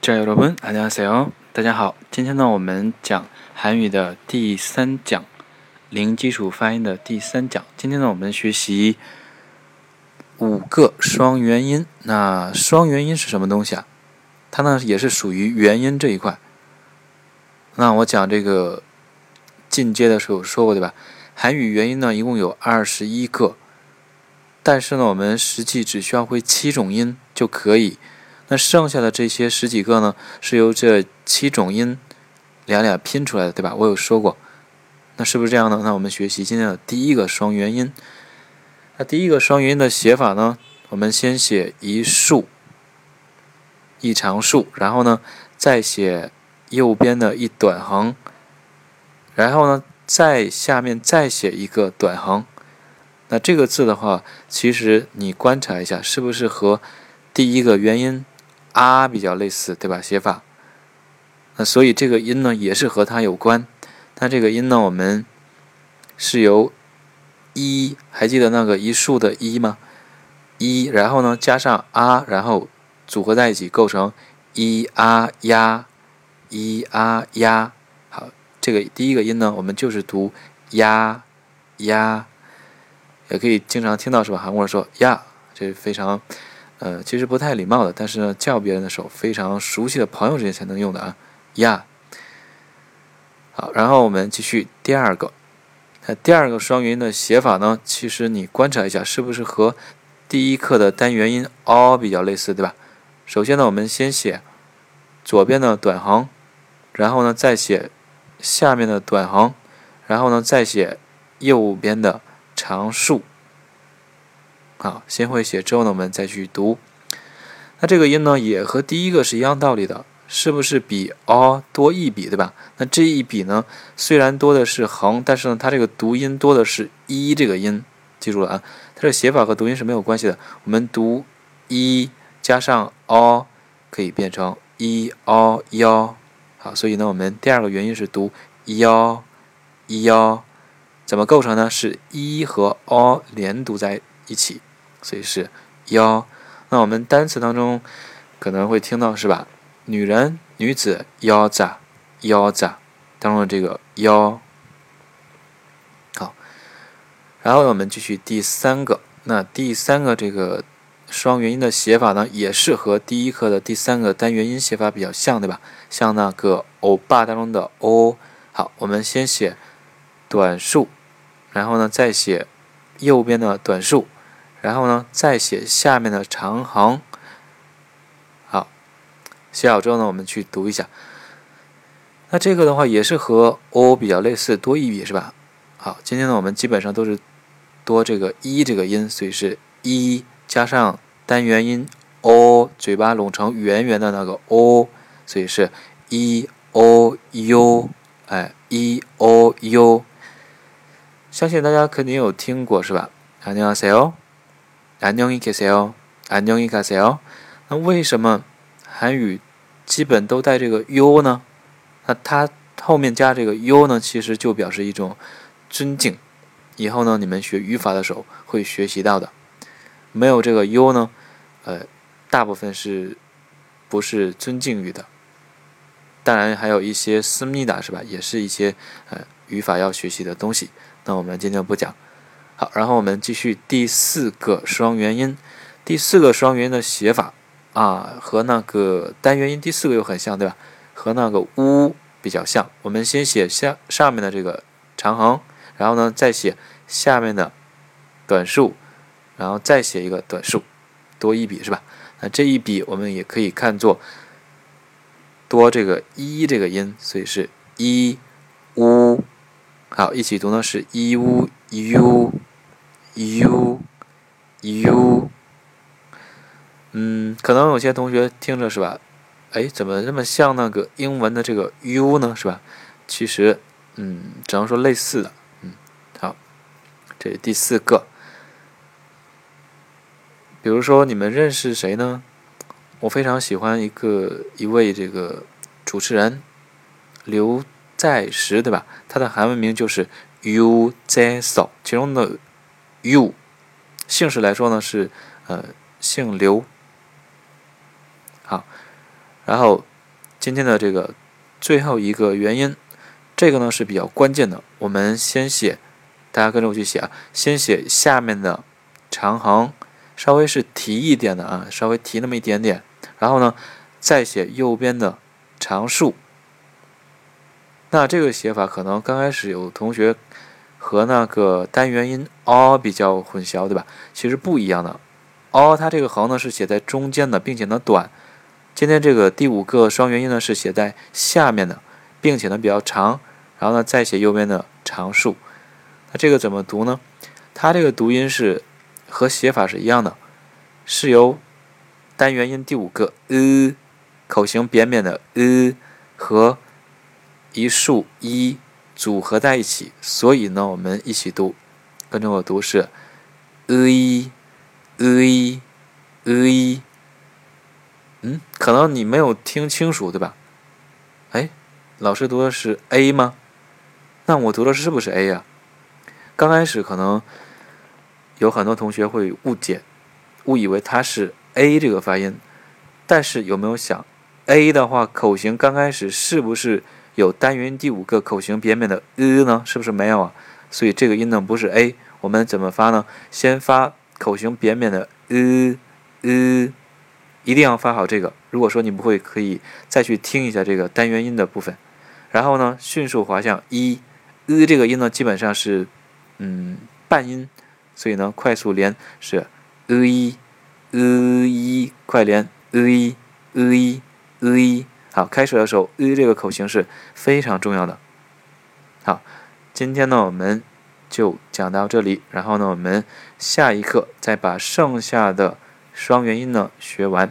加油的朋友们，大家好。大家好，今天呢，我们讲韩语的第三讲，零基础发音的第三讲。今天呢，我们学习五个双元音。那双元音是什么东西啊？它呢，也是属于元音这一块。那我讲这个进阶的时候说过对吧？韩语元音呢，一共有二十一个，但是呢，我们实际只需要会七种音就可以。那剩下的这些十几个呢，是由这七种音两两拼出来的，对吧？我有说过，那是不是这样呢？那我们学习今天的第一个双元音。那第一个双元音的写法呢，我们先写一竖一长竖，然后呢再写右边的一短横，然后呢再下面再写一个短横。那这个字的话，其实你观察一下，是不是和第一个元音？啊，比较类似，对吧？写法，那所以这个音呢也是和它有关。那这个音呢，我们是由一，还记得那个一竖的一吗？一，然后呢加上啊，然后组合在一起构成一啊呀，一啊呀。好，这个第一个音呢，我们就是读呀呀，也可以经常听到是吧？韩国人说呀，这是非常。呃，其实不太礼貌的，但是呢，叫别人的时候非常熟悉的朋友之间才能用的啊，呀。好，然后我们继续第二个，那第二个双元音的写法呢，其实你观察一下，是不是和第一课的单元音 o 比较类似，对吧？首先呢，我们先写左边的短横，然后呢再写下面的短横，然后呢再写右边的长竖。好，先会写之后呢，我们再去读。那这个音呢，也和第一个是一样道理的，是不是比 o 多一笔，对吧？那这一笔呢，虽然多的是横，但是呢，它这个读音多的是一这个音，记住了啊？它这写法和读音是没有关系的。我们读一加上 o，可以变成一 o 幺。好，所以呢，我们第二个元音是读幺幺，怎么构成呢？是一和 o 连读在一起。所以是腰，那我们单词当中可能会听到是吧？女人、女子腰子、腰子当中的这个腰。好，然后我们继续第三个，那第三个这个双元音的写法呢，也是和第一课的第三个单元音写法比较像，对吧？像那个欧巴当中的 o。好，我们先写短竖，然后呢再写右边的短竖。然后呢，再写下面的长横。好，写好之后呢，我们去读一下。那这个的话也是和 o 比较类似，多一笔是吧？好，今天呢我们基本上都是多这个一这个音，所以是一加上单元音 o，嘴巴拢成圆圆的那个 o，所以是 e o u，哎，e o u。相信大家肯定有听过是吧？안녕하세 요。 안녕히계세 요， 안녕히가세 요。 那为什么韩语基本都带这个 u 呢？那它后面加这个 u 呢，其实就表示一种尊敬。以后呢，你们学语法的时候会学习到的。没有这个 u 呢，呃，大部分是不是尊敬语的？当然还有一些思密达是吧？也是一些呃语法要学习的东西。那我们今天不讲。 好，然后我们继续第四个双元音。第四个双元音的写法啊，和那个单元音第四个又很像，对吧？和那个乌比较像。我们先写下上面的这个长横，然后呢再写下面的短竖，然后再写一个短竖，多一笔是吧？那这一笔我们也可以看作多这个一这个音，所以是一乌。好，一起读呢是一乌 u。U u，嗯，可能有些同学听着是吧？哎，怎么这么像那个英文的这个 u 呢？是吧？其实，嗯，只能说类似的。嗯，好，这是第四个。比如说，你们认识谁呢？我非常喜欢一个一位这个主持人刘在石，对吧？他的韩文名就是 u 在 so，其中的。you，姓氏来说呢是，呃，姓刘。好，然后今天的这个最后一个元音，这个呢是比较关键的。我们先写，大家跟着我去写啊，先写下面的长横，稍微是提一点的啊，稍微提那么一点点，然后呢，再写右边的长竖。那这个写法可能刚开始有同学和那个单元音 o 比较混淆，对吧？其实不一样的，o 它这个横呢是写在中间的，并且呢短。今天这个第五个双元音呢是写在下面的，并且呢比较长，然后呢再写右边的长竖。那这个怎么读呢？它这个读音是和写法是一样的，是由单元音第五个呃口型扁扁的呃和一竖一组合在一起，所以呢我们一起读，跟着我读是呃一呃呃。嗯，可能你没有听清楚，对吧？哎，老师读的是 a 吗？那我读的是不是 a 呀？刚开始可能有很多同学会误解，误以为它是 a 这个发音。但是有没有想，a 的话口型刚开始是不是有单元第五个口型扁扁的呃呢？是不是没有啊？所以这个音呢不是 a，我们怎么发呢？先发口型扁扁的呃呃。一定要发好这个。如果说你不会，可以再去听一下这个单元音的部分。然后呢，迅速滑向一，呃，这个音呢基本上是嗯半音，所以呢快速连是呃一呃一，快连呃一呃一呃一。好，开始的时候呃这个口型是非常重要的。好，今天呢我们就讲到这里，然后呢我们下一课再把剩下的。双元音呢学完。